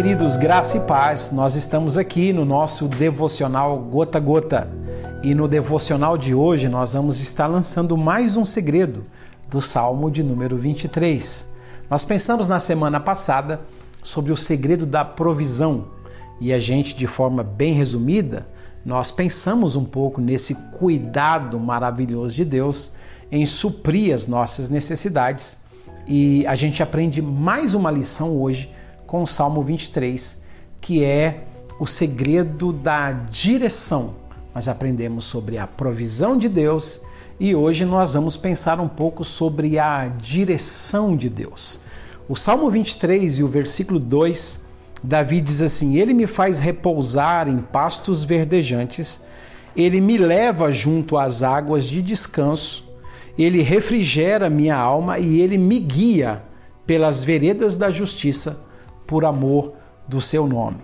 queridos, graça e paz. Nós estamos aqui no nosso devocional Gota a Gota. E no devocional de hoje nós vamos estar lançando mais um segredo do Salmo de número 23. Nós pensamos na semana passada sobre o segredo da provisão e a gente, de forma bem resumida, nós pensamos um pouco nesse cuidado maravilhoso de Deus em suprir as nossas necessidades e a gente aprende mais uma lição hoje com o Salmo 23, que é o segredo da direção. Nós aprendemos sobre a provisão de Deus e hoje nós vamos pensar um pouco sobre a direção de Deus. O Salmo 23 e o versículo 2, Davi diz assim: Ele me faz repousar em pastos verdejantes, ele me leva junto às águas de descanso, ele refrigera minha alma e ele me guia pelas veredas da justiça por amor do seu nome.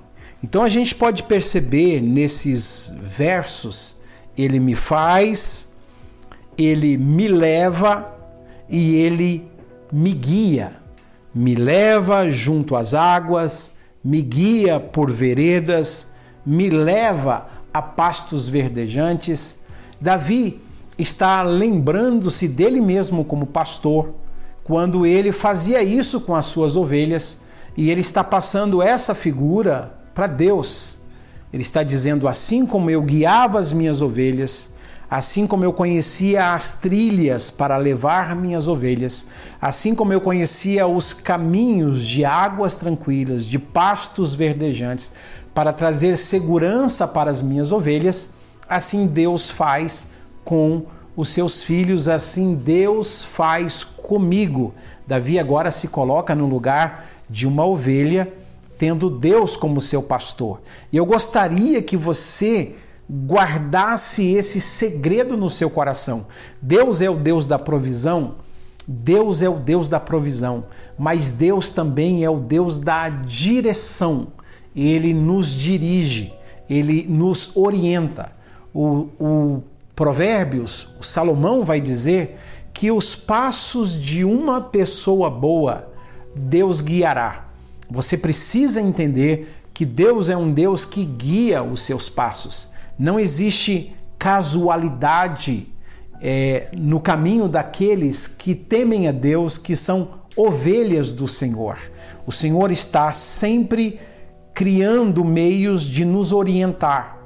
Então a gente pode perceber nesses versos: ele me faz, ele me leva e ele me guia. Me leva junto às águas, me guia por veredas, me leva a pastos verdejantes. Davi está lembrando-se dele mesmo como pastor, quando ele fazia isso com as suas ovelhas e ele está passando essa figura para Deus. Ele está dizendo: assim como eu guiava as minhas ovelhas, assim como eu conhecia as trilhas para levar minhas ovelhas, assim como eu conhecia os caminhos de águas tranquilas, de pastos verdejantes, para trazer segurança para as minhas ovelhas, assim Deus faz com os seus filhos, assim Deus faz comigo. Davi agora se coloca no lugar de uma ovelha, tendo Deus como seu pastor. E eu gostaria que você guardasse esse segredo no seu coração. Deus é o Deus da provisão, Deus é o Deus da provisão, mas Deus também é o Deus da direção. Ele nos dirige, ele nos orienta. O, o Provérbios, o Salomão vai dizer que os passos de uma pessoa boa Deus guiará. Você precisa entender que Deus é um Deus que guia os seus passos. Não existe casualidade é, no caminho daqueles que temem a Deus, que são ovelhas do Senhor. O Senhor está sempre criando meios de nos orientar,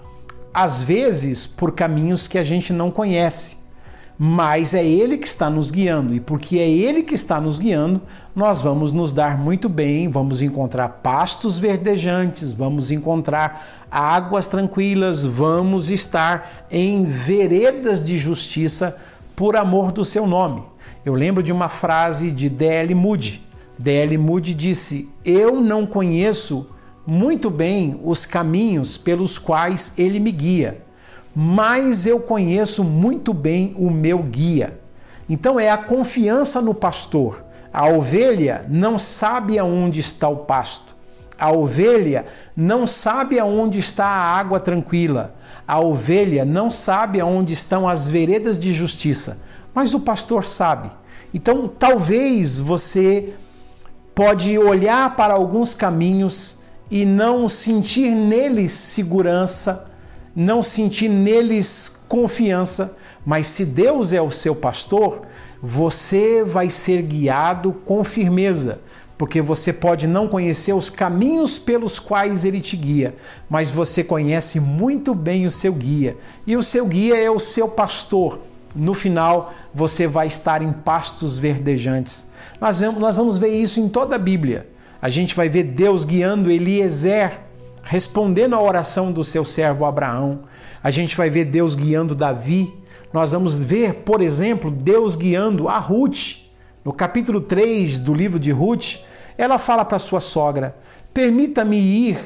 às vezes por caminhos que a gente não conhece mas é Ele que está nos guiando, e porque é Ele que está nos guiando, nós vamos nos dar muito bem, vamos encontrar pastos verdejantes, vamos encontrar águas tranquilas, vamos estar em veredas de justiça por amor do seu nome. Eu lembro de uma frase de D.L. Moody. D.L. Moody disse: Eu não conheço muito bem os caminhos pelos quais ele me guia mas eu conheço muito bem o meu guia. Então é a confiança no pastor. A ovelha não sabe aonde está o pasto. A ovelha não sabe aonde está a água tranquila. A ovelha não sabe aonde estão as veredas de justiça, mas o pastor sabe. Então, talvez você pode olhar para alguns caminhos e não sentir neles segurança, não sentir neles confiança, mas se Deus é o seu pastor, você vai ser guiado com firmeza, porque você pode não conhecer os caminhos pelos quais ele te guia, mas você conhece muito bem o seu guia, e o seu guia é o seu pastor. No final, você vai estar em pastos verdejantes. Nós vamos, nós vamos ver isso em toda a Bíblia. A gente vai ver Deus guiando Eliezer respondendo à oração do seu servo Abraão. A gente vai ver Deus guiando Davi. Nós vamos ver, por exemplo, Deus guiando a Ruth. No capítulo 3 do livro de Ruth, ela fala para sua sogra: Permita-me ir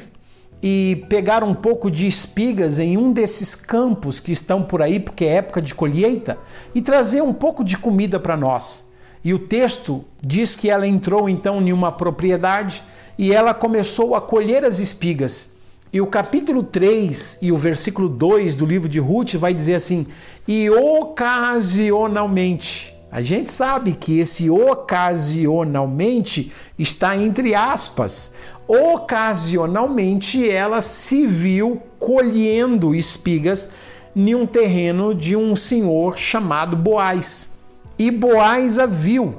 e pegar um pouco de espigas em um desses campos que estão por aí, porque é época de colheita, e trazer um pouco de comida para nós. E o texto diz que ela entrou então em uma propriedade e ela começou a colher as espigas. E o capítulo 3 e o versículo 2 do livro de Ruth vai dizer assim: e ocasionalmente. A gente sabe que esse ocasionalmente está entre aspas. Ocasionalmente ela se viu colhendo espigas em um terreno de um senhor chamado Boaz. E Boaz a viu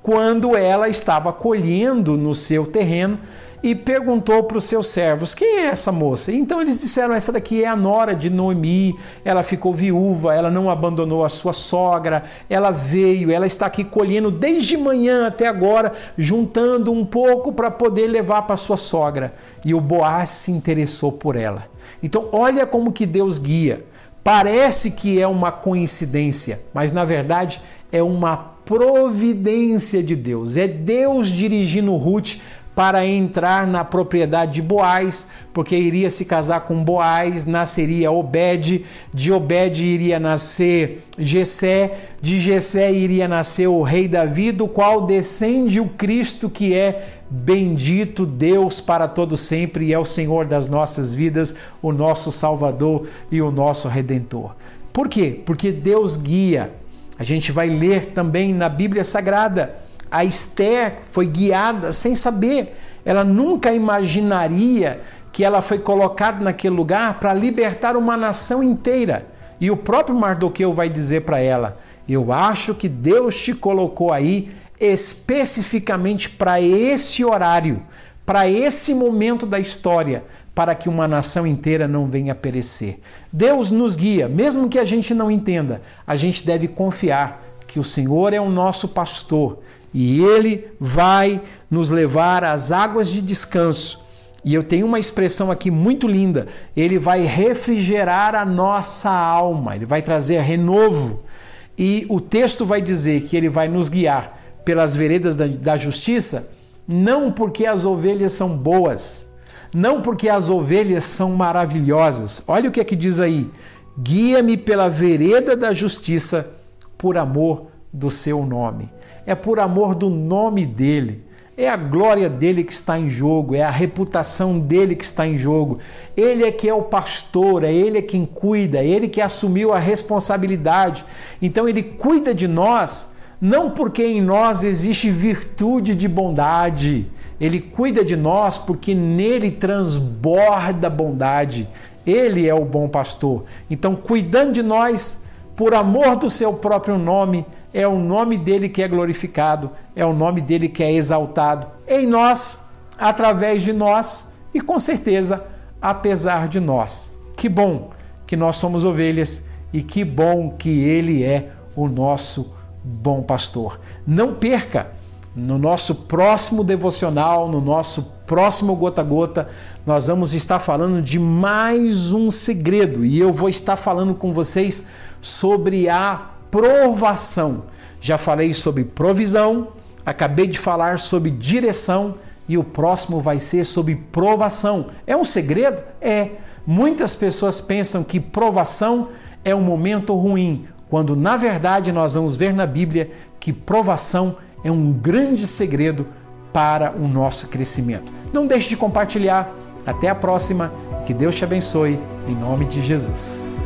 quando ela estava colhendo no seu terreno e perguntou para os seus servos: Quem é essa moça? Então eles disseram: Essa daqui é a nora de Noemi. Ela ficou viúva, ela não abandonou a sua sogra, ela veio, ela está aqui colhendo desde manhã até agora, juntando um pouco para poder levar para sua sogra. E o Boaz se interessou por ela. Então, olha como que Deus guia. Parece que é uma coincidência, mas na verdade é uma providência de Deus. É Deus dirigindo Ruth para entrar na propriedade de Boaz, porque iria se casar com Boaz, nasceria Obed, de Obed iria nascer Jessé, de Jessé iria nascer o rei Davi, do qual descende o Cristo que é bendito Deus para todo sempre e é o Senhor das nossas vidas, o nosso Salvador e o nosso redentor. Por quê? Porque Deus guia. A gente vai ler também na Bíblia Sagrada a Esther foi guiada sem saber. Ela nunca imaginaria que ela foi colocada naquele lugar para libertar uma nação inteira. E o próprio Mardoqueu vai dizer para ela: Eu acho que Deus te colocou aí especificamente para esse horário, para esse momento da história, para que uma nação inteira não venha perecer. Deus nos guia, mesmo que a gente não entenda, a gente deve confiar que o Senhor é o nosso pastor e ele vai nos levar às águas de descanso. E eu tenho uma expressão aqui muito linda: ele vai refrigerar a nossa alma, ele vai trazer renovo. E o texto vai dizer que ele vai nos guiar pelas veredas da, da justiça, não porque as ovelhas são boas, não porque as ovelhas são maravilhosas. Olha o que é que diz aí: guia-me pela vereda da justiça por amor do seu nome é por amor do nome dele. É a glória dele que está em jogo, é a reputação dele que está em jogo. Ele é que é o pastor, é ele é quem cuida, é ele que assumiu a responsabilidade. Então ele cuida de nós, não porque em nós existe virtude de bondade. Ele cuida de nós porque nele transborda bondade. Ele é o bom pastor. Então, cuidando de nós, por amor do seu próprio nome, é o nome dele que é glorificado, é o nome dele que é exaltado em nós, através de nós e com certeza apesar de nós. Que bom que nós somos ovelhas e que bom que ele é o nosso bom pastor. Não perca no nosso próximo devocional, no nosso próximo gota a gota, nós vamos estar falando de mais um segredo e eu vou estar falando com vocês sobre a provação. Já falei sobre provisão, acabei de falar sobre direção e o próximo vai ser sobre provação. É um segredo? É. Muitas pessoas pensam que provação é um momento ruim, quando na verdade nós vamos ver na Bíblia que provação é um grande segredo para o nosso crescimento. Não deixe de compartilhar. Até a próxima. Que Deus te abençoe. Em nome de Jesus.